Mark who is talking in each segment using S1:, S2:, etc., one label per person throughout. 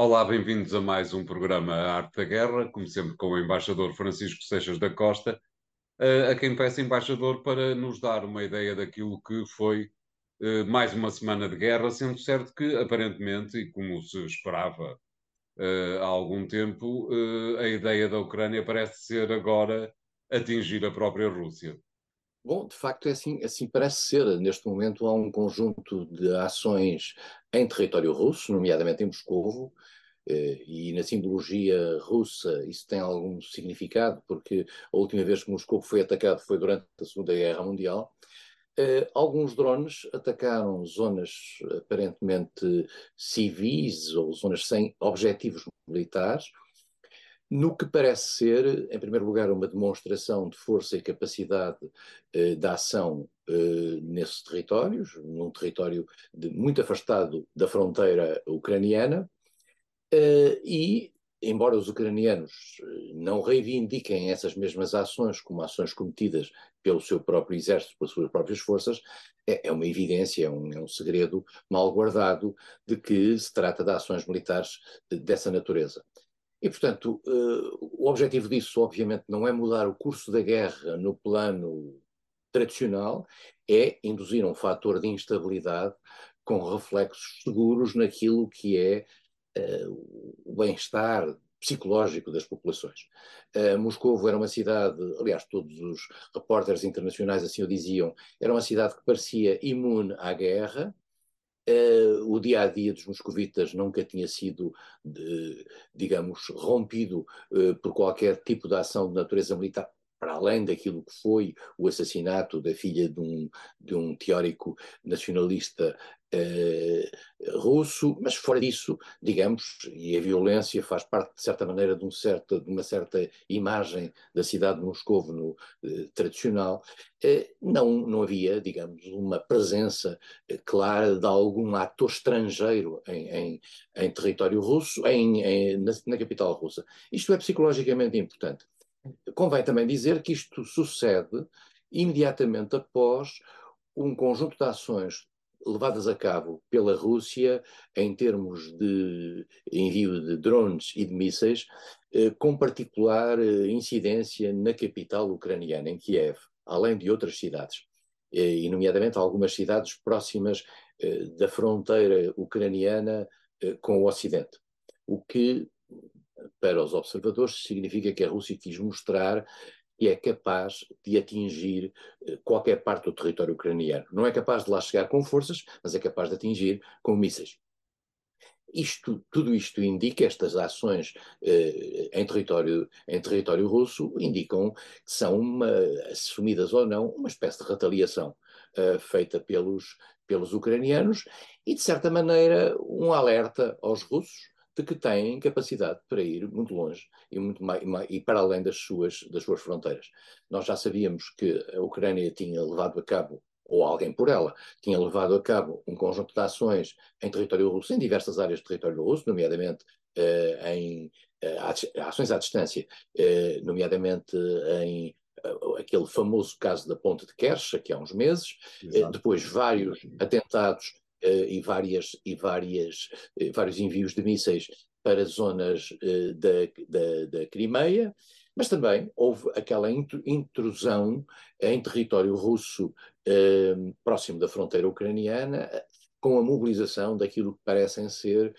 S1: Olá, bem-vindos a mais um programa Arte da Guerra, como sempre com o embaixador Francisco Seixas da Costa, a quem peço, embaixador, para nos dar uma ideia daquilo que foi eh, mais uma semana de guerra, sendo certo que, aparentemente, e como se esperava eh, há algum tempo, eh, a ideia da Ucrânia parece ser agora atingir a própria Rússia.
S2: Bom, de facto é assim, assim parece ser. Neste momento há um conjunto de ações em território russo, nomeadamente em Moscovo, eh, e na simbologia russa isso tem algum significado, porque a última vez que Moscou foi atacado foi durante a Segunda Guerra Mundial. Uh, alguns drones atacaram zonas aparentemente civis ou zonas sem objetivos militares, no que parece ser, em primeiro lugar, uma demonstração de força e capacidade uh, de ação uh, nesses territórios, num território de, muito afastado da fronteira ucraniana, uh, e, embora os ucranianos não reivindiquem essas mesmas ações como ações cometidas pelo seu próprio exército, pelas suas próprias forças, é, é uma evidência, é um, é um segredo mal guardado de que se trata de ações militares dessa natureza. E, portanto, uh, o objetivo disso, obviamente, não é mudar o curso da guerra no plano tradicional, é induzir um fator de instabilidade com reflexos seguros naquilo que é uh, o bem-estar psicológico das populações. Uh, Moscou era uma cidade, aliás, todos os repórteres internacionais assim o diziam, era uma cidade que parecia imune à guerra, Uh, o dia a dia dos moscovitas nunca tinha sido, de, digamos, rompido uh, por qualquer tipo de ação de natureza militar, para além daquilo que foi o assassinato da filha de um, de um teórico nacionalista eh, russo, mas fora disso, digamos, e a violência faz parte, de certa maneira, de, um certo, de uma certa imagem da cidade de Moscou no, eh, tradicional, eh, não, não havia, digamos, uma presença eh, clara de algum ator estrangeiro em, em, em território russo, em, em na, na capital russa. Isto é psicologicamente importante. Convém também dizer que isto sucede imediatamente após um conjunto de ações levadas a cabo pela Rússia em termos de envio de drones e de mísseis, eh, com particular eh, incidência na capital ucraniana, em Kiev, além de outras cidades, eh, e nomeadamente algumas cidades próximas da fronteira ucraniana com o Ocidente. O que, para os observadores, significa que a Rússia quis mostrar que é capaz de atingir eh, qualquer parte do território ucraniano. Não é capaz de lá chegar com forças, mas é capaz de atingir com mísseis. Isto, tudo isto indica, estas ações eh, em, território, em território russo, indicam que são, uma, assumidas ou não, uma espécie de retaliação eh, feita pelos, pelos ucranianos e, de certa maneira, um alerta aos russos de que têm capacidade para ir muito longe e, muito mais, e para além das suas, das suas fronteiras. Nós já sabíamos que a Ucrânia tinha levado a cabo, ou alguém por ela, tinha levado a cabo um conjunto de ações em território russo, em diversas áreas de território russo, nomeadamente eh, em eh, ações à distância, eh, nomeadamente em aquele famoso caso da ponte de Kerch, que há uns meses, depois vários atentados uh, e, várias, e várias, uh, vários envios de mísseis para zonas uh, da, da, da Crimeia, mas também houve aquela intrusão em território russo próximo da fronteira ucraniana, com a mobilização daquilo que parecem ser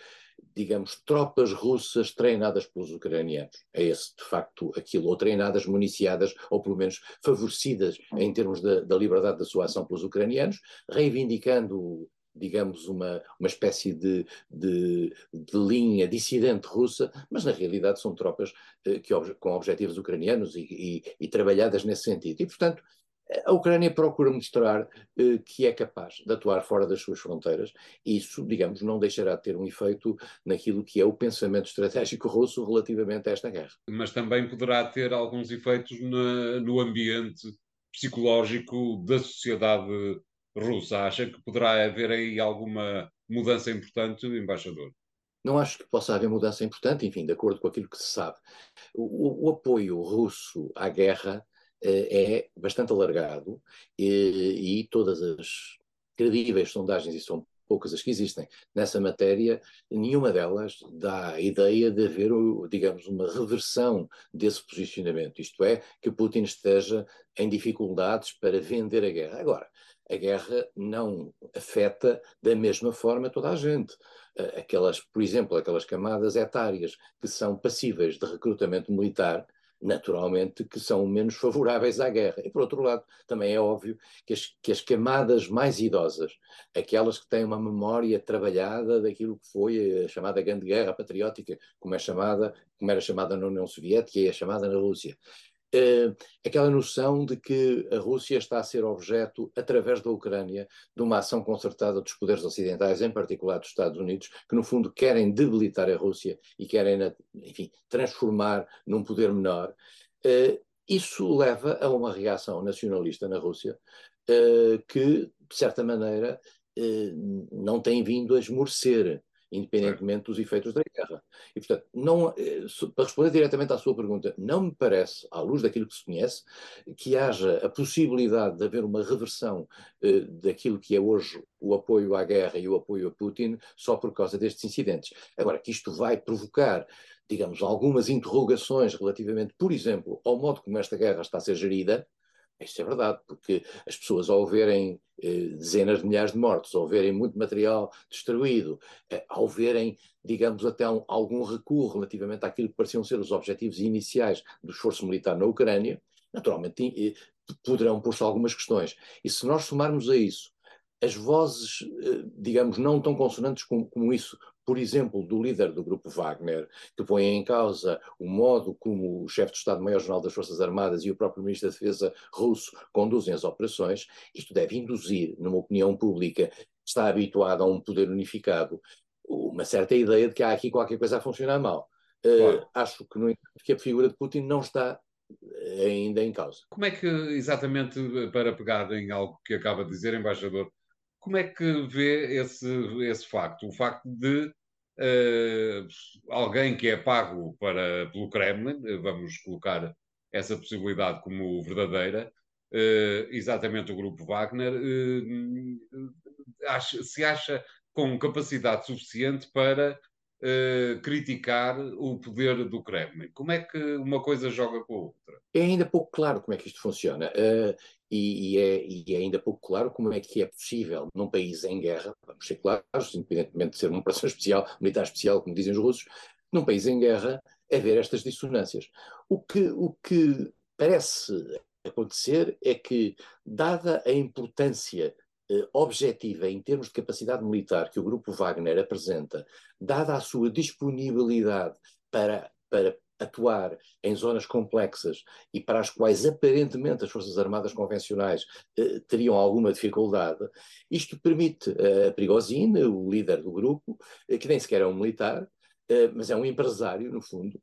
S2: digamos, tropas russas treinadas pelos ucranianos. É esse, de facto, aquilo, ou treinadas, municiadas, ou pelo menos favorecidas em termos da, da liberdade da sua ação pelos ucranianos, reivindicando digamos, uma, uma espécie de, de, de, linha dissidente russa, mas na realidade são tropas eh, que, com objetivos ucranianos e, e, e, trabalhadas nesse sentido. E, portanto, a Ucrânia procura mostrar eh, que é capaz de atuar fora das suas fronteiras, e isso, digamos, não deixará de ter um efeito naquilo que é o pensamento estratégico russo relativamente a esta guerra.
S1: Mas também poderá ter alguns efeitos na, no ambiente psicológico da sociedade russa. Acha que poderá haver aí alguma mudança importante, embaixador?
S2: Não acho que possa haver mudança importante, enfim, de acordo com aquilo que se sabe. O, o apoio russo à guerra eh, é bastante alargado e, todas as credíveis sondagens, e são poucas as que existem nessa matéria, nenhuma delas dá a ideia de haver, digamos, uma reversão desse posicionamento, isto é, que Putin esteja em dificuldades para vender a guerra. Agora, a guerra não afeta da mesma forma toda a gente. Aquelas, por exemplo, aquelas camadas etárias que são passíveis de recrutamento militar, naturalmente que são menos favoráveis à guerra. E, por outro lado, também é óbvio que as, que as camadas mais idosas, aquelas que têm uma memória trabalhada daquilo que foi a chamada Grande Guerra Patriótica, como, é chamada, como era chamada na União Soviética e é chamada na Rússia, Uh, aquela noção de que a Rússia está a ser objeto, através da Ucrânia, de uma ação concertada dos poderes ocidentais, em particular dos Estados Unidos, que no fundo querem debilitar a Rússia e querem, enfim, transformar num poder menor. Uh, isso leva a uma reação nacionalista na Rússia uh, que, de certa maneira, não tem vindo a esmorecer independentemente dos efeitos da guerra. E, portanto, não, eh, para responder diretamente à sua pergunta, não me parece, à luz daquilo que se conhece, que haja a possibilidade de haver uma reversão eh, daquilo que é hoje o apoio à guerra e o apoio a Putin só por causa destes incidentes. Agora, que isto vai provocar digamos, algumas interrogações relativamente, por exemplo, ao modo como esta guerra está a ser gerida, isso é verdade, porque as pessoas, ao verem eh, dezenas de milhares de mortos, ao verem muito material destruído, eh, ao verem, digamos, até um, algum recuo relativamente àquilo que pareciam ser os objetivos iniciais do esforço militar na Ucrânia, naturalmente eh, poderão pôr-se algumas questões. E se nós somarmos a isso as vozes, eh, digamos, não tão consonantes como, como, isso, por exemplo, do líder do grupo Wagner, que põe em causa o modo como o chefe do Estado-Maior-General das Forças Armadas e o próprio Ministro da Defesa russo conduzem as operações, isto deve induzir, numa opinião pública que está habituada a um poder unificado, uma certa ideia de que há aqui qualquer coisa a funcionar mal. Eh, claro. Uh, acho que, no, que a figura de Putin não está ainda em causa.
S1: Como é que, exatamente, para pegar em algo que acaba de dizer, embaixador, como é que vê esse, esse facto? O facto de uh, alguém que é pago para, pelo Kremlin, vamos colocar essa possibilidade como verdadeira, uh, exatamente o grupo Wagner, acha, se acha com capacidade suficiente para uh, criticar o poder do Kremlin. Como é que uma coisa joga com a outra?
S2: É ainda pouco claro como é que isto funciona. E, e, é, e, é, ainda pouco claro como é que é possível, num país em guerra, vamos ser claros, independentemente de ser uma operação especial, militar especial, como dizem os russos, num país em guerra, haver estas dissonâncias. O que, o que parece acontecer é que, dada a importância eh, objetiva em termos de capacidade militar que o grupo Wagner apresenta, dada a sua disponibilidade para, para atuar em zonas complexas e para as quais aparentemente as Forças Armadas convencionais eh, teriam alguma dificuldade, isto permite a Prigozhin, o líder do grupo, eh, que nem sequer é um militar, eh, mas é um empresário, no fundo,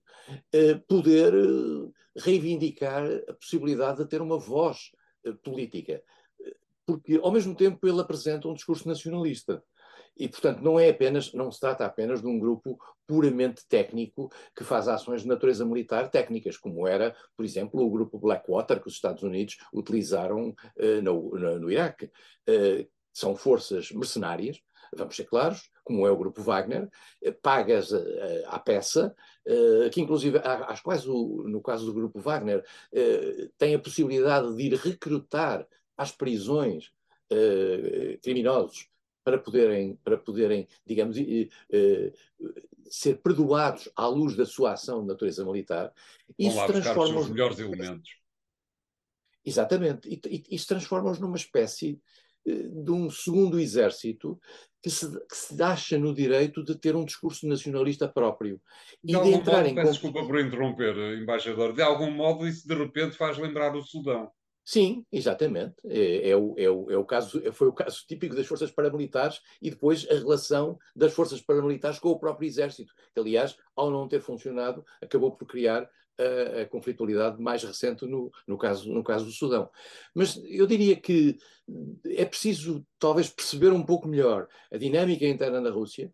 S2: eh, poder eh, reivindicar a possibilidade de ter uma voz eh, política porque ao mesmo tempo ele apresenta um discurso nacionalista. E, portanto, não é apenas, não se trata apenas de um grupo puramente técnico que faz ações de natureza militar técnicas, como era, por exemplo, o grupo Blackwater que os Estados Unidos utilizaram uh, no, no, no, Iraque. Uh, são forças mercenárias, vamos ser claros, como é o grupo Wagner, uh, pagas à peça, que inclusive, às quais, o, no caso do grupo Wagner, tem a possibilidade de ir recrutar às prisões criminosos para poderem, para poderem digamos, uh, ser perdoados à luz da sua ação de natureza militar.
S1: Isso transforma os melhores elementos.
S2: Exatamente. E, e, isso transforma-os numa espécie de um segundo exército que se, que se acha no direito de ter um discurso nacionalista próprio.
S1: De, e de entrar modo, em. Peço desculpa por interromper, embaixador. De algum modo, isso de repente faz lembrar o Sudão.
S2: Sim, exatamente. É, é, o, é, é o caso, foi o caso típico das forças paramilitares e depois a relação das forças paramilitares com o próprio exército, que, aliás, ao não ter funcionado, acabou por criar a, a conflitualidade mais recente no, no, caso, no caso do Sudão. Mas eu diria que é preciso, talvez, perceber um pouco melhor a dinâmica interna na Rússia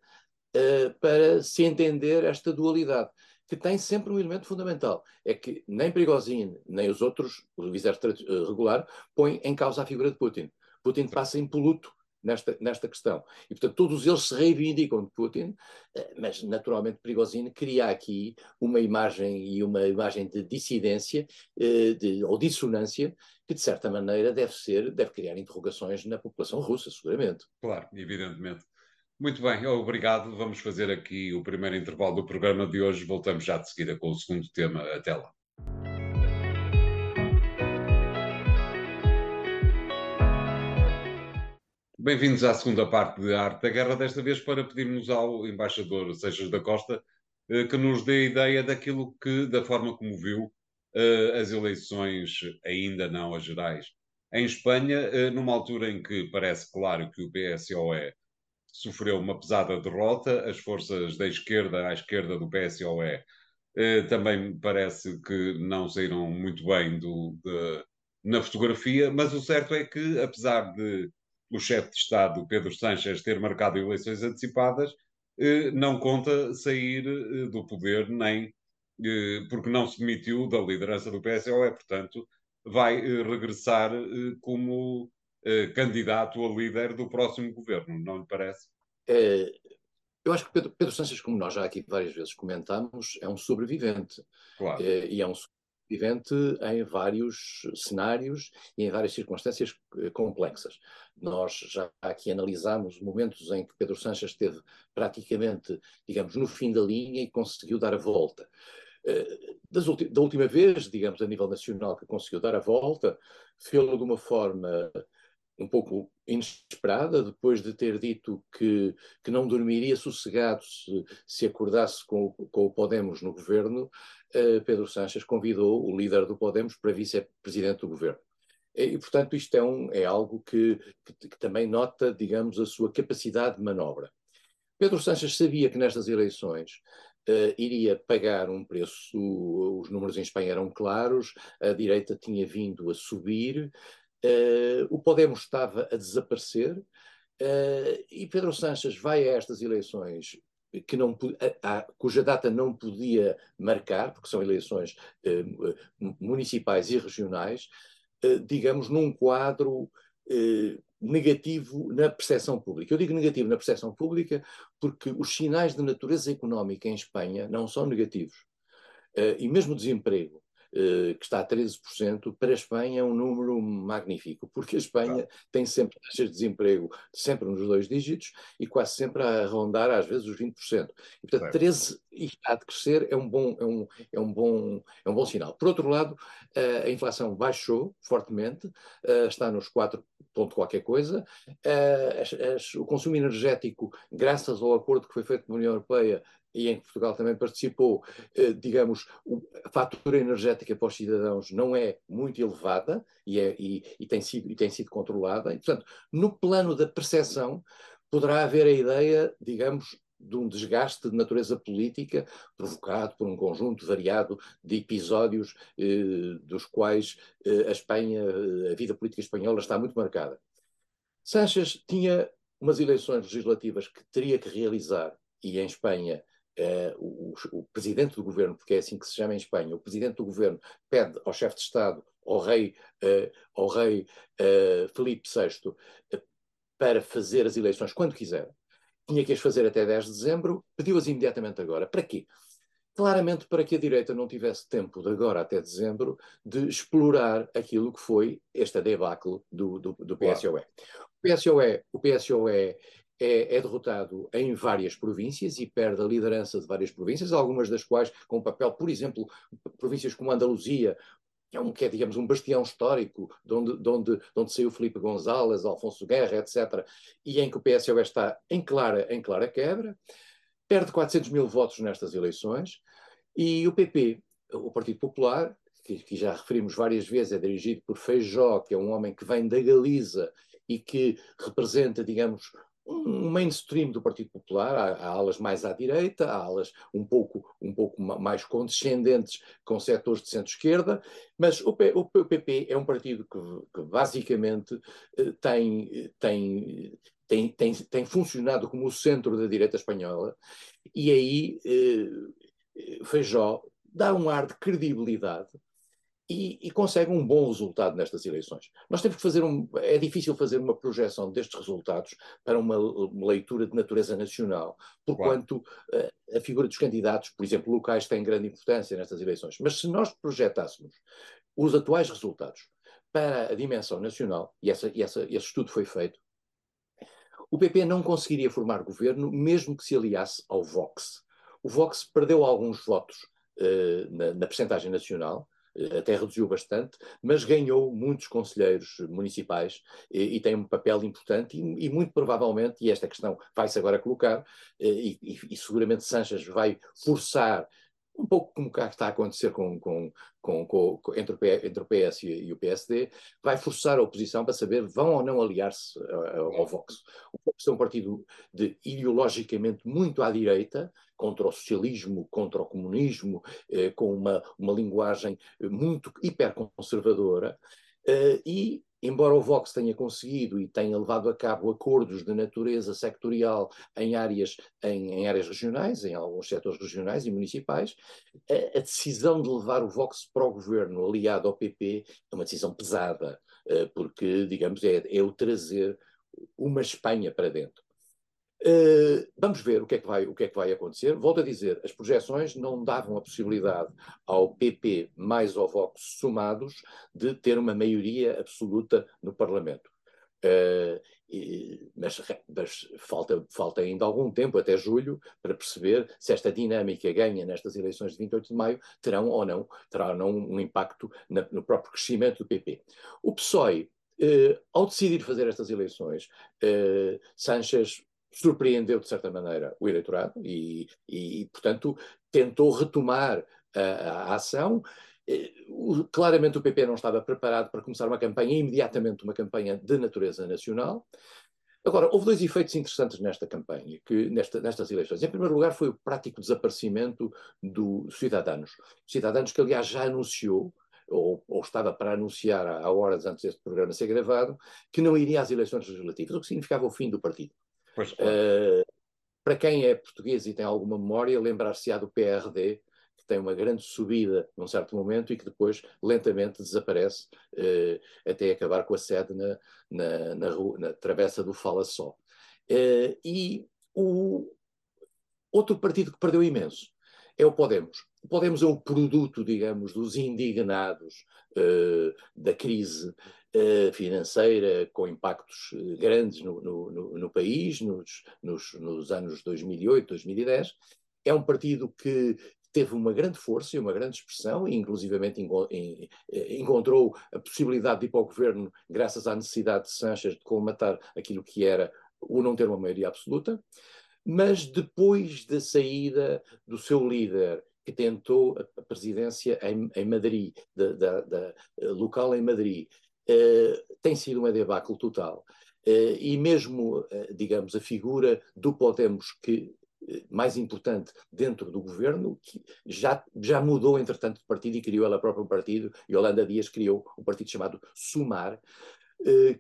S2: uh, para se entender esta dualidade que tem sempre um elemento fundamental, é que nem Prigozhin, nem os outros, o exército eh, regular, põem em causa a figura de Putin. Putin passa impoluto nesta, nesta questão. E, portanto, todos eles se reivindicam de Putin, eh, mas, naturalmente, Prigozhin cria aqui uma imagem e uma imagem de dissidência eh, de, ou dissonância que, de certa maneira, deve ser, deve criar interrogações na população russa, seguramente.
S1: Claro, evidentemente. Muito bem, obrigado. Vamos fazer aqui o primeiro intervalo do programa de hoje. Voltamos já de seguida com o segundo tema. Até lá. Bem-vindos à segunda parte de Arte da Guerra, desta vez para pedirmos ao embaixador Seixas da Costa eh, que nos dê ideia daquilo que, da forma como viu eh, as eleições, ainda não as gerais, em Espanha, eh, numa altura em que parece claro que o PSOE sofreu uma pesada derrota, as forças da esquerda à esquerda do PSOE também parece que não saíram muito bem do, de, na fotografia, mas o certo é que, apesar de o chefe de Estado, Pedro Sánchez, ter marcado eleições antecipadas, eh, não conta sair eh, do poder, nem eh, porque não se demitiu da liderança do PSOE, portanto, vai regressar como candidato a líder do próximo governo, não lhe parece?
S2: É, eu acho que Pedro, Pedro Sánchez, como nós já aqui várias vezes comentamos, é um sobrevivente.
S1: Claro. É,
S2: e é um vivente em vários cenários e em várias circunstâncias eh, complexas. Nós já aqui analisámos momentos em que Pedro Sanches esteve praticamente, digamos, no fim da linha e conseguiu dar a volta. Eh, da última vez, digamos, a nível nacional, que conseguiu dar a volta, fez-lo de uma forma um pouco inesperada, depois de ter dito que, que não dormiria sossegado se, se acordasse com, com o Podemos no governo, uh, Pedro Sanches convidou o líder do Podemos para vice-presidente do governo. E, portanto, isto é, um, é algo que, que, que, também nota, digamos, a sua capacidade de manobra. Pedro Sanches sabia que nestas eleições uh, iria pagar um preço, os números em Espanha eram claros, a direita tinha vindo a subir, Uh, o Podemos estava a desaparecer uh, e Pedro Sanches vai a estas eleições que não, a, a, cuja data não podia marcar, porque são eleições uh, municipais e regionais, digamos, num quadro negativo na percepção pública. Eu digo negativo na percepção pública porque os sinais de natureza económica em Espanha não são negativos. e mesmo o desemprego que está a 13%, para a Espanha é um número magnífico, porque a Espanha tem sempre taxas de desemprego sempre nos dois dígitos e quase sempre a rondar às vezes os 20%. E, portanto, 13 e está a crescer é um bom, é um, é um bom, é um bom sinal. Por outro lado, a inflação baixou fortemente, eh, está nos 4 ponto qualquer coisa. Eh, o consumo energético, graças ao acordo que foi feito com a União Europeia, e em que Portugal também participou, eh, digamos, a fatura energética para os cidadãos não é muito elevada e, é, e, e, tem, sido, e tem sido controlada. E, portanto, no plano da percepção, poderá haver a ideia, digamos, de um desgaste de natureza política provocado por um conjunto variado de episódios eh, dos quais eh, a Espanha, a vida política espanhola está muito marcada. Sánchez tinha umas eleições legislativas que teria que realizar e em Espanha Uh, o, o, presidente do governo, porque é assim que se chama em Espanha, o presidente do governo pede ao chefe de Estado, ao rei, uh, ao rei uh, Felipe VI, para fazer as eleições quando quiser. Tinha que as fazer até 10 de dezembro, pediu-as imediatamente agora. Para quê? Claramente para que a direita não tivesse tempo de agora até dezembro de explorar aquilo que foi esta debacle do, do, do PSOE. O PSOE, o PSOE é, é, derrotado em várias províncias e perde a liderança de várias províncias, algumas das quais com papel, por exemplo, províncias como Andaluzia, que é, um, que é digamos, um bastião histórico, de onde, de, onde, de onde saiu Felipe González, Alfonso Guerra, etc., e em que o PSOE está em clara, em clara quebra, perde 400 mil votos nestas eleições, e o PP, o Partido Popular, que, que já referimos várias vezes, é dirigido por Feijó, que é um homem que vem da Galiza e que representa, digamos, um mainstream do Partido Popular, há, há, alas mais à direita, há alas um pouco, um pouco mais condescendentes com setores de centro-esquerda, mas o, P, o, PP é um partido que, que basicamente eh, tem, tem, tem, tem, tem funcionado como o centro da direita espanhola, e aí eh, Feijó dá um ar de credibilidade e, e, consegue um bom resultado nestas eleições. Nós temos que fazer um. É difícil fazer uma projeção destes resultados para uma, uma leitura de natureza nacional, porquanto claro. a, a figura dos candidatos, por exemplo, locais, tem grande importância nestas eleições. Mas se nós projetássemos os atuais resultados para a dimensão nacional, e, essa, e essa, esse estudo foi feito, o PP não conseguiria formar governo mesmo que se aliasse ao Vox. O Vox perdeu alguns votos uh, na, na percentagem nacional, até reduziu bastante, mas ganhou muitos conselheiros municipais e, e tem um papel importante e, e, muito provavelmente, e esta questão vai-se agora colocar, uh, e, e, seguramente Sanches vai forçar um pouco como cá está a acontecer com, com, com, com entre, o, PS e, o PSD, vai forçar a oposição para saber vão ou não aliar-se ao, ao Vox. O Vox é um partido de, ideologicamente muito à direita, contra o socialismo, contra o comunismo, eh, com uma, uma linguagem muito hiperconservadora, eh, e embora o Vox tenha conseguido e tenha levado a cabo acordos de natureza sectorial em áreas, em, em áreas regionais, em alguns setores regionais e municipais, a, a, decisão de levar o Vox para o governo aliado ao PP é uma decisão pesada, uh, porque, digamos, é, é o trazer uma Espanha para dentro. Uh, vamos ver o que, é que vai, o que é que vai acontecer. Volto a dizer, as projeções não davam a possibilidade ao PP mais ao Vox somados de ter uma maioria absoluta no Parlamento. Uh, e, mas, mas falta, falta, ainda algum tempo, até julho, para perceber se esta dinâmica ganha nestas eleições de 28 de maio terão ou não, terá ou não um impacto na, no próprio crescimento do PP. O PSOE, uh, ao decidir fazer estas eleições, uh, Sanchez surpreendeu, de certa maneira, o eleitorado e, e portanto, tentou retomar a, a ação. Eh, claramente o PP não estava preparado para começar uma campanha, imediatamente uma campanha de natureza nacional. Agora, houve dois efeitos interessantes nesta campanha, que, nesta, nestas eleições. Em primeiro lugar, foi o prático desaparecimento do Cidadanos. Cidadanos que, aliás, já anunciou, ou, ou, estava para anunciar há horas antes deste programa ser gravado, que não iria às eleições legislativas, o que significava o fim do partido. Pois, claro. uh, para quem é português e tem alguma memória, lembrar-se-á do PRD, que tem uma grande subida num certo momento e que depois lentamente desaparece uh, até acabar com a sede na, na, na, rua, na travessa do Fala Só. Uh, e o outro partido que perdeu imenso é o Podemos. O Podemos é o produto, digamos, dos indignados uh, da crise financeira, com impactos eh, grandes no, no, no país, nos, nos, nos, anos 2008, 2010. É um partido que teve uma grande força e uma grande expressão, e inclusivamente encontrou a possibilidade de ir para o governo graças à necessidade de Sanches de colmatar aquilo que era o não ter uma maioria absoluta. Mas depois da saída do seu líder que tentou a presidência em, em Madrid, da, da, da, eh, local em Madrid, tem sido uma debacle total. Uh, e mesmo, uh, digamos, a figura do Podemos, que mais importante dentro do governo, que já, já mudou, entretanto, de partido e criou ela própria um partido, e Holanda Dias criou um partido chamado Sumar,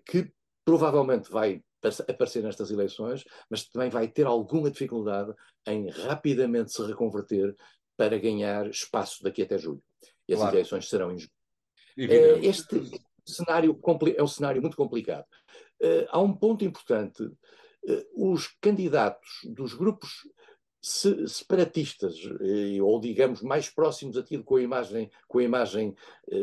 S2: que provavelmente vai aparecer nestas eleições, mas também vai ter alguma dificuldade em rapidamente se reconverter para ganhar espaço daqui até julho. E as claro. eleições serão em julho. Este cenário é um cenário muito complicado. Uh, há um ponto importante. Uh, os candidatos dos grupos se, separatistas, ou digamos mais próximos aquilo com a imagem, com a imagem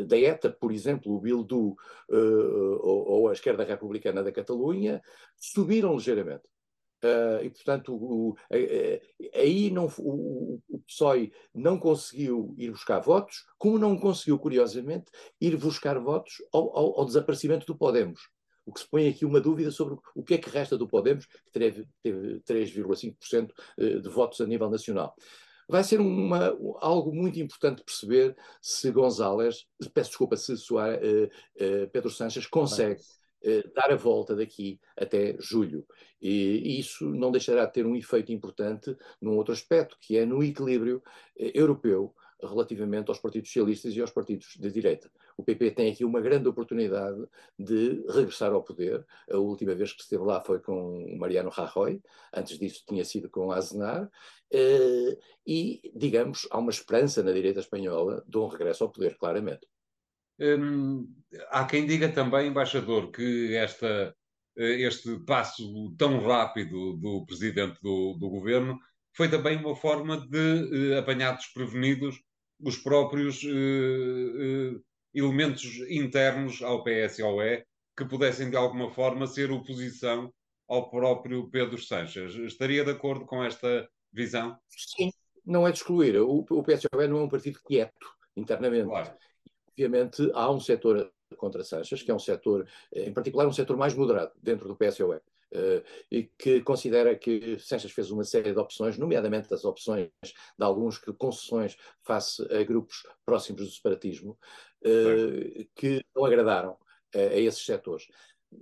S2: da ETA, por exemplo, o Bildu ou a esquerda republicana da Catalunha, subiram ligeiramente. Uh, e, portanto, o, aí não, o, o PSOE não conseguiu ir buscar votos, como não conseguiu, curiosamente, ir buscar votos ao, ao, ao desaparecimento do Podemos. O que se põe aqui uma dúvida sobre o que é que resta do Podemos, que teve, teve 3,5% de votos a nível nacional. Vai ser uma, algo muito importante perceber se González, peço desculpa, se Soares, uh, uh, Pedro Sanches consegue eh, dar a volta daqui até julho. E isso não deixará de ter um efeito importante num outro aspecto, que é no equilíbrio eh, europeu relativamente aos partidos socialistas e aos partidos de direita. O PP tem aqui uma grande oportunidade de regressar ao poder. A última vez que esteve lá foi com Mariano Rajoy, antes disso tinha sido com Aznar, eh, e, digamos, há uma esperança na direita espanhola de um regresso ao poder, claramente.
S1: Hum, há quem diga também, embaixador, que esta, este passo tão rápido do presidente do, do governo foi também uma forma de apanhar desprevenidos os próprios elementos internos ao PS e ao E que pudessem de alguma forma ser oposição ao próprio Pedro Sanches. Estaria de acordo com esta visão?
S2: Sim, não é de excluir. O, o PSOE não é um partido quieto internamente. Claro. Obviamente há um setor contra Sanches, que é um setor, em particular um setor mais moderado dentro do PSOE. Uh, e que considera que Sanches fez uma série de opções, nomeadamente as opções de alguns que concessões face a grupos próximos do separatismo, uh, que não agradaram a esses setores.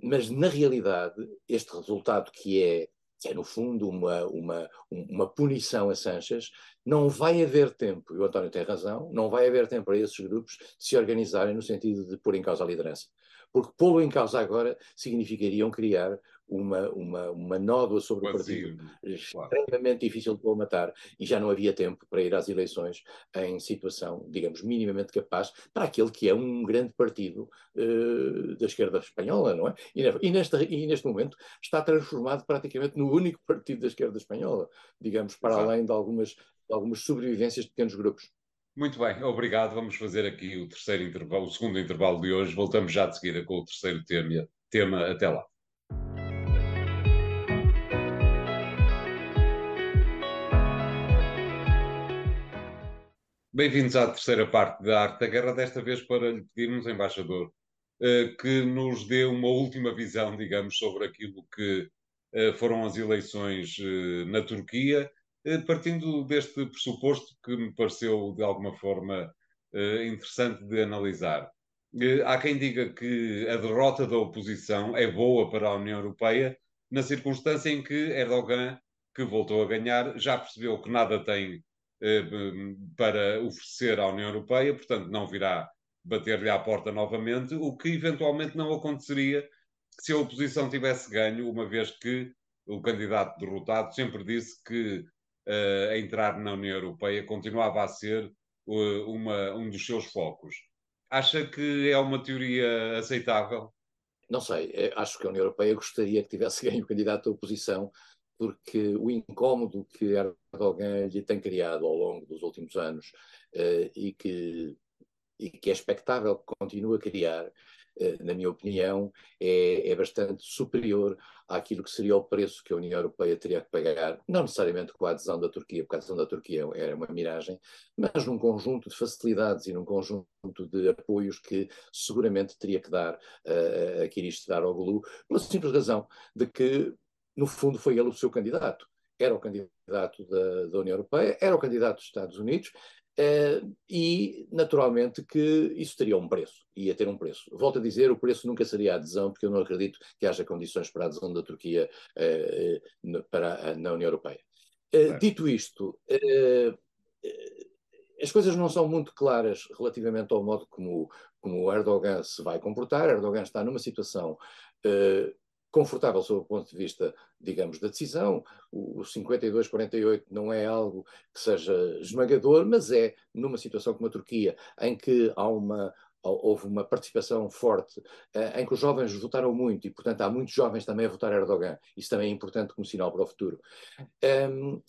S2: Mas, na realidade, este resultado que é que é no fundo uma, uma, uma punição a Sanches, não vai haver tempo, e o António tem razão, não vai haver tempo para esses grupos se organizarem no sentido de pôr em causa a liderança. Porque pô-lo em causa agora significariam criar uma, uma, uma nódoa sobre o partido extremamente difícil de colmatar e já não havia tempo para ir às eleições em situação, digamos, minimamente capaz para aquele que é um grande partido uh, da esquerda espanhola, não é? E, e, nesta, e neste momento está transformado praticamente no único partido da esquerda espanhola, digamos, para Exato. além de algumas, de algumas sobrevivências de pequenos grupos.
S1: Muito bem, obrigado. Vamos fazer aqui o terceiro intervalo, o segundo intervalo de hoje. Voltamos já de seguida com o terceiro tema. tema. Até lá. Bem-vindos à terceira parte da Arte da Guerra, desta vez para lhe pedirmos, embaixador, eh, que nos dê uma última visão, digamos, sobre aquilo que eh, foram as eleições eh, na Turquia, partindo deste pressuposto que me pareceu de alguma forma interessante de analisar. Há quem diga que a derrota da oposição é boa para a União Europeia, na circunstância em que Erdogan, que voltou a ganhar, já percebeu que nada tem para oferecer à União Europeia, portanto, não virá bater-lhe à porta novamente, o que eventualmente não aconteceria se a oposição tivesse ganho, uma vez que o candidato derrotado sempre disse que uh, entrar na União Europeia continuava a ser uh, uma, um dos seus focos. Acha que é uma teoria aceitável?
S2: Não sei, acho que a União Europeia gostaria que tivesse ganho o candidato da oposição porque o incómodo que Erdogan lhe tem criado ao longo dos últimos anos uh, e, que, e que é expectável que continue a criar, uh, na minha opinião, é, é, bastante superior àquilo que seria o preço que a União Europeia teria que pagar, não necessariamente com a adesão da Turquia, porque a adesão da Turquia era uma miragem, mas num conjunto de facilidades e num conjunto de apoios que seguramente teria que dar uh, a Kirish Daroglu, pela simples razão de que no fundo, foi ele o seu candidato. Era o candidato da, da União Europeia, era o candidato dos Estados Unidos, eh, e naturalmente que isso teria um preço, ia ter um preço. Volto a dizer, o preço nunca seria a adesão, porque eu não acredito que haja condições para a adesão da Turquia eh, para, na União Europeia. Eh, dito isto, as coisas não são muito claras relativamente ao modo como, como o Erdogan se vai comportar. Erdogan está numa situação confortável sob o ponto de vista, digamos, da decisão. O 52-48 não é algo que seja esmagador, mas é numa situação como a Turquia, em que há uma, houve uma participação forte, eh, em que os jovens votaram muito e, portanto, há muitos jovens também a votar Erdogan. Isso também é importante como sinal para o futuro. Um,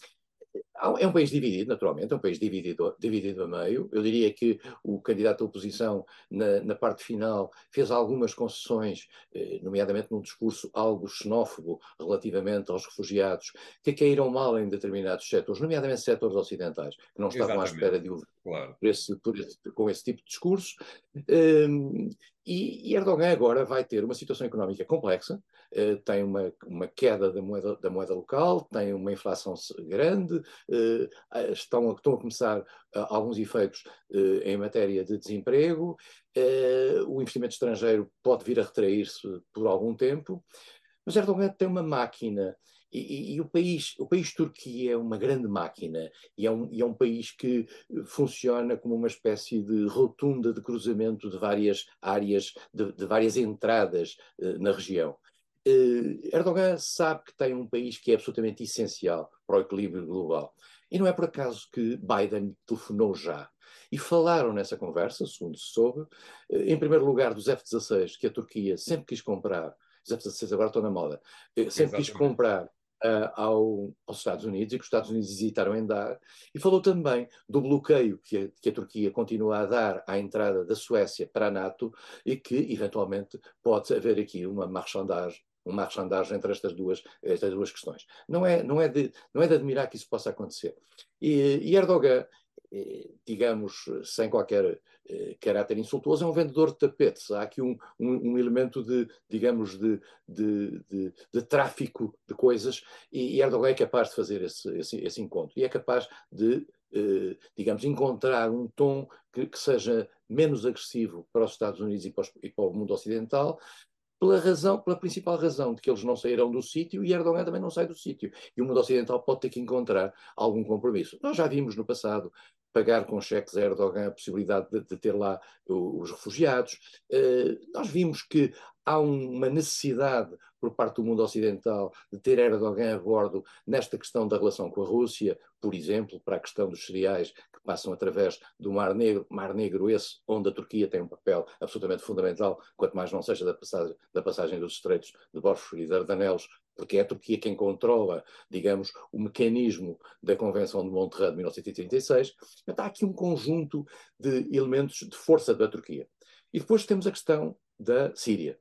S2: é um país dividido, naturalmente, é um país dividido, dividido a meio. Eu diria que o candidato da oposição, na, na parte final, fez algumas concessões, eh, nomeadamente num discurso algo xenófobo relativamente aos refugiados, que caíram mal em determinados setores, nomeadamente setores ocidentais, que não estavam Exatamente. à espera de ouvir claro. por esse, por esse, com esse tipo de discurso. Um, e, Erdogan agora vai ter uma situação económica complexa, uh, tem uma, uma queda da moeda, da moeda local, tem uma inflação grande, estão, estão a começar uh, alguns efeitos em matéria de desemprego, o investimento estrangeiro pode vir a retrair-se por algum tempo, mas Erdogan tem uma máquina e, e, o país, o país Turquia é uma grande máquina e é um, e é um país que funciona como uma espécie de rotunda de cruzamento de várias áreas, de, de várias entradas uh, na região. Uh, Erdogan sabe que tem um país que é absolutamente essencial para o equilíbrio global. E não é por acaso que Biden telefonou já e falaram nessa conversa, segundo se soube, em primeiro lugar dos F-16 que a Turquia sempre quis comprar, os F-16 agora estão na moda, sempre Exatamente. quis comprar uh, ao, aos Estados Unidos e que os Estados Unidos hesitaram em dar, e falou também do bloqueio que a, que a Turquia continua a dar à entrada da Suécia para a NATO e que, eventualmente, pode haver aqui uma marchandagem uma marchandagem entre estas duas, estas duas questões. Não é, não, é de, não é de admirar que isso possa acontecer. E, e Erdogan, eh, digamos, sem qualquer eh, caráter insultuoso, é um vendedor de tapetes. Há aqui um, um, um elemento de, digamos, de, de, de, de, tráfico de coisas e, Erdogan é capaz de fazer esse, esse, esse encontro e é capaz de, eh, digamos, encontrar um tom que, que, seja menos agressivo para os Estados Unidos e para, os, e para o mundo ocidental, pela razão, pela principal razão de que eles não saíram do sítio e Erdogan também não sai do sítio. E o mundo ocidental pode ter que encontrar algum compromisso. Nós já vimos no passado pagar com cheques a Erdogan a possibilidade de, de ter lá os refugiados. Uh, nós vimos que há uma necessidade por parte do mundo ocidental de ter Erdogan a bordo nesta questão da relação com a Rússia, por exemplo, para a questão dos cereais que passam através do Mar Negro, Mar Negro esse onde a Turquia tem um papel absolutamente fundamental, quanto mais não seja da passagem, da passagem dos estreitos de Bósforo e Dardanelos, porque é a Turquia quem controla, digamos, o mecanismo da Convenção de Monterrey de 1936. Então, há aqui um conjunto de elementos de força da Turquia. E depois temos a questão da Síria.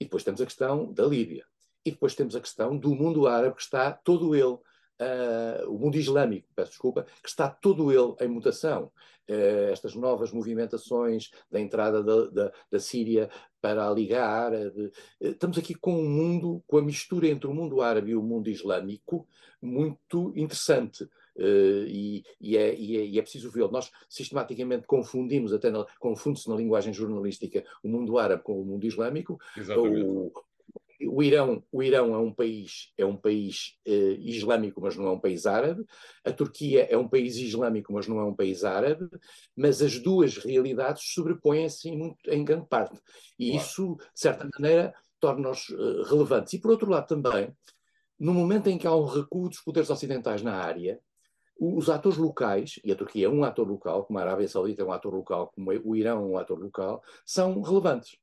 S2: E depois temos a questão da Líbia. E depois temos a questão do mundo árabe, que está todo ele, uh, o mundo islâmico, peço desculpa, que está todo ele em mutação. Uh, estas novas movimentações da entrada da, da, da, Síria para a Liga Árabe. Uh, estamos aqui com um mundo, com a mistura entre o mundo árabe e o mundo islâmico, muito interessante. Uh, e, e, é, e, é, e, é, preciso vê-lo. Nós sistematicamente confundimos, até confunde-se na linguagem jornalística, o mundo árabe com o mundo islâmico. O, o, Irão, o Irão é um país, é um país uh, islâmico, mas não é um país árabe. A Turquia é um país islâmico, mas não é um país árabe. Mas as duas realidades sobrepõem-se em, em, grande parte. E claro. isso, de certa maneira, torna-nos uh, relevantes. E, por outro lado, também, no momento em que há um recuo dos poderes ocidentais na área, os atores locais, e a Turquia é um ator local, como a Arábia Saudita é um ator local, como o Irão é um ator local, são relevantes.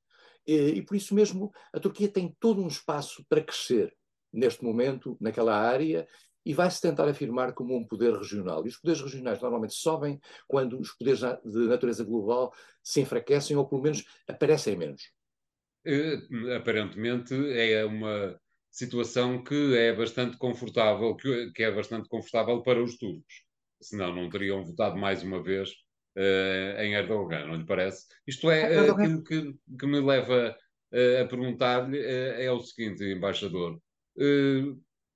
S2: E, e por isso mesmo a Turquia tem todo um espaço para crescer neste momento, naquela área, e vai-se tentar afirmar como um poder regional. E os poderes regionais normalmente sobem quando os poderes de natureza global se enfraquecem ou pelo menos aparecem menos.
S1: Uh, aparentemente é uma situação que é bastante confortável, que, que é bastante confortável para os turcos. Senão não teriam votado mais uma vez uh, em Erdogan, não lhe parece? Isto é, uh, aquilo que, que, me leva uh, a perguntar-lhe é o seguinte, embaixador.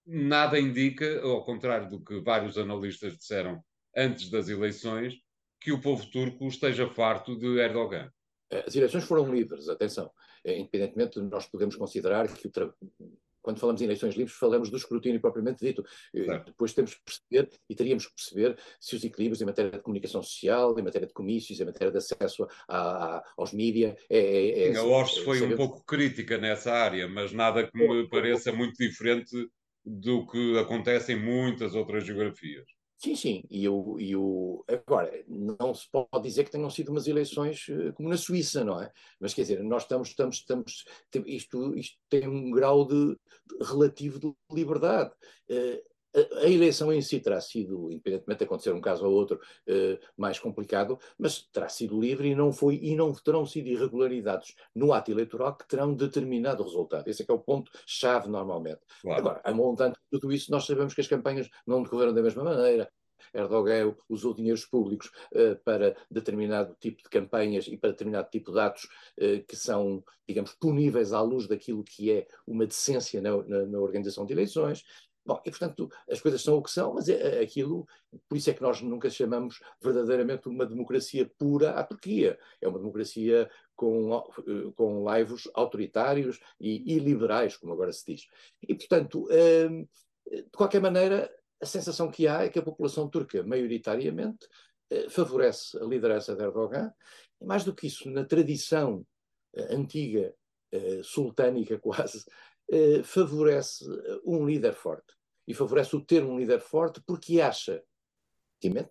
S1: nada indica, ao contrário do que vários analistas disseram antes das eleições, que o povo turco esteja farto de Erdogan.
S2: As eleições foram livres, atenção. Independentemente, nós podemos considerar que o, quando falamos em eleições livres, falamos do escrutínio propriamente dito. Certo. Depois temos que perceber e teríamos que perceber se os equilíbrios em matéria de comunicação social, em matéria de comícios, em matéria de acesso a, a, aos mídias. É,
S1: é, é, a ORS foi um pouco crítica nessa área, mas nada que me pareça muito diferente do que acontece em muitas outras geografias.
S2: Sim, sim, e o, e o... agora, não se pode dizer que tenham sido umas eleições eh, como na Suíça, não é? Mas quer dizer, nós estamos, estamos, estamos isto, isto tem um grau de, de relativo de liberdade. Uh, a, eleição em si terá sido, independentemente de acontecer um caso ou outro uh, mais complicado, mas terá sido livre e não foi e não terão sido irregularidades no ato eleitoral que terão determinado o resultado. Esse é que é o ponto chave normalmente. Claro. Agora, a montante de tudo isso, nós sabemos que as campanhas não decorreram da mesma maneira. Erdogan usou dinheiros públicos uh, para determinado tipo de campanhas e para determinado tipo de atos uh, que são, digamos, puníveis à luz daquilo que é uma decência na, na, na organização de eleições. Bom, e portanto as coisas são o que são, mas é, é aquilo, por isso é que nós nunca chamamos verdadeiramente uma democracia pura à Turquia. É uma democracia com, eh, com laivos autoritários e iliberais, como agora se diz. E portanto, hum, de qualquer maneira, a sensação que há é que a população turca, maioritariamente, eh, favorece a liderança de Erdogan, e mais do que isso, na tradição eh, antiga, sultânica quase, favorece um líder forte e favorece o ter um líder forte porque acha,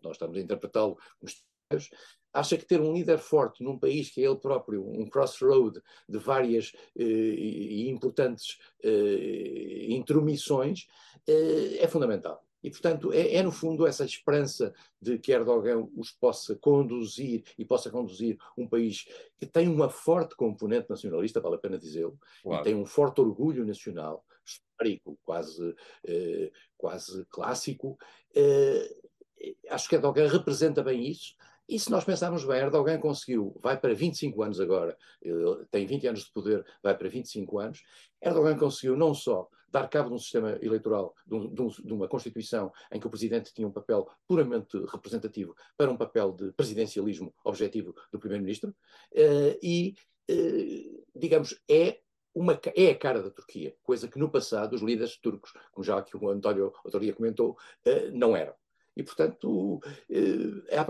S2: nós estamos a interpretá-lo como acha que ter um líder forte num país que é ele próprio um crossroad de várias eh, e importantes eh, intromissões eh, é fundamental. E, portanto, é, é, no fundo essa esperança de que Erdogan os possa conduzir e possa conduzir um país que tem uma forte componente nacionalista, vale a pena dizê-lo, claro. e tem um forte orgulho nacional, histórico, quase, eh, quase clássico. Eh, acho que Erdogan representa bem isso. E se nós pensarmos bem, Erdogan conseguiu, vai para 25 anos agora, tem 20 anos de poder, vai para 25 anos. Erdogan conseguiu não só dar cabo de um sistema eleitoral, de, um, de, um, de, uma Constituição em que o Presidente tinha um papel puramente representativo para um papel de presidencialismo objetivo do Primeiro-Ministro, uh, e, uh, digamos, é uma, é a cara da Turquia, coisa que no passado os líderes turcos, como já aqui o António outro dia comentou, uh, não eram. E, portanto,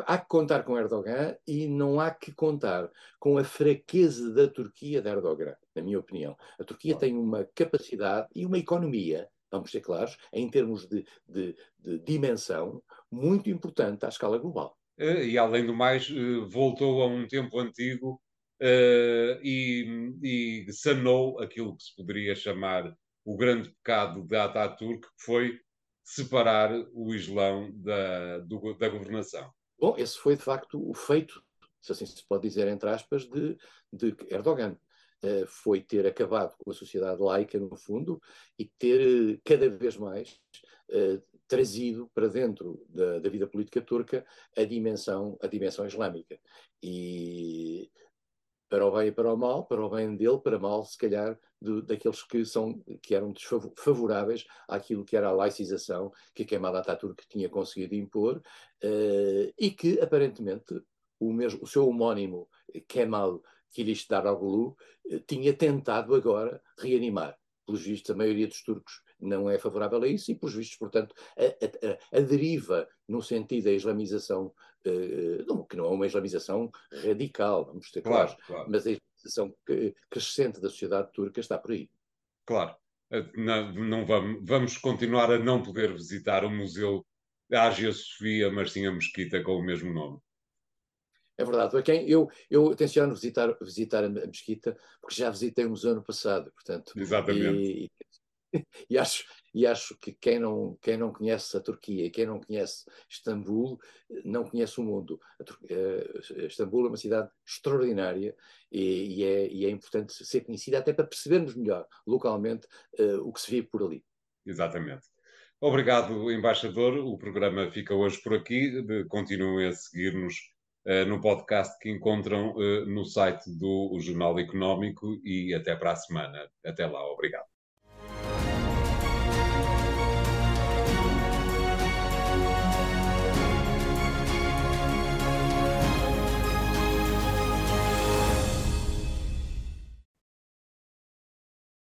S2: há que contar com Erdogan e não há que contar com a fraqueza da Turquia de Erdogan na minha opinião. A Turquia tem uma capacidade e uma economia, vamos ser claros, em termos de, de, de dimensão, muito importante à escala global.
S1: Eh, e, além do mais, eh, voltou a um tempo antigo uh, e, e sanou aquilo que se poderia chamar o grande pecado de Ataturk, que foi separar o Islão da, do, da governação.
S2: Bom, esse foi de facto o feito, se assim se pode dizer, entre aspas, de, de Erdogan. Eh, foi ter acabado com a sociedade laica, no fundo, e ter eh, cada vez mais uh, trazido para dentro da, da, vida política turca a dimensão, a dimensão islâmica. E para o bem e para o mal, para o bem dele, para mal, se calhar, daqueles que, são, que eram desfavoráveis àquilo que era a laicização que a Kemal Atatürk tinha conseguido impor uh, e que, aparentemente, o, mesmo, o seu homónimo Kemal Kiliç Daroglu eh, tinha tentado agora reanimar. Pelos vistos, a maioria dos turcos não é favorável a isso e, pelos vistos, portanto, a, a, a deriva no sentido da islamização, uh, que não é uma islamização radical, vamos ter claro, claro, claro. mas a islamização crescente da sociedade turca está por aí.
S1: Claro. Não, não vamos, vamos continuar a não poder visitar o Museu da Ágia Sofia, mas sim a mesquita com o mesmo nome.
S2: É verdade. Quem eu, eu tenciono visitar, visitar a mesquita, porque já visitei o museu no passado, portanto.
S1: Exatamente.
S2: E, e, acho, e acho que quem não, quem não conhece a Turquia e quem não conhece Istambul, não conhece o mundo. Uh, Istambul é uma cidade extraordinária e, e, é, e, é, importante ser conhecida até para percebermos melhor localmente uh, o que se vive por ali.
S1: Exatamente. Obrigado, embaixador. O programa fica hoje por aqui. Continuem a seguir-nos uh, no podcast que encontram uh, no site do Jornal Económico e até para a semana. Até lá, obrigado.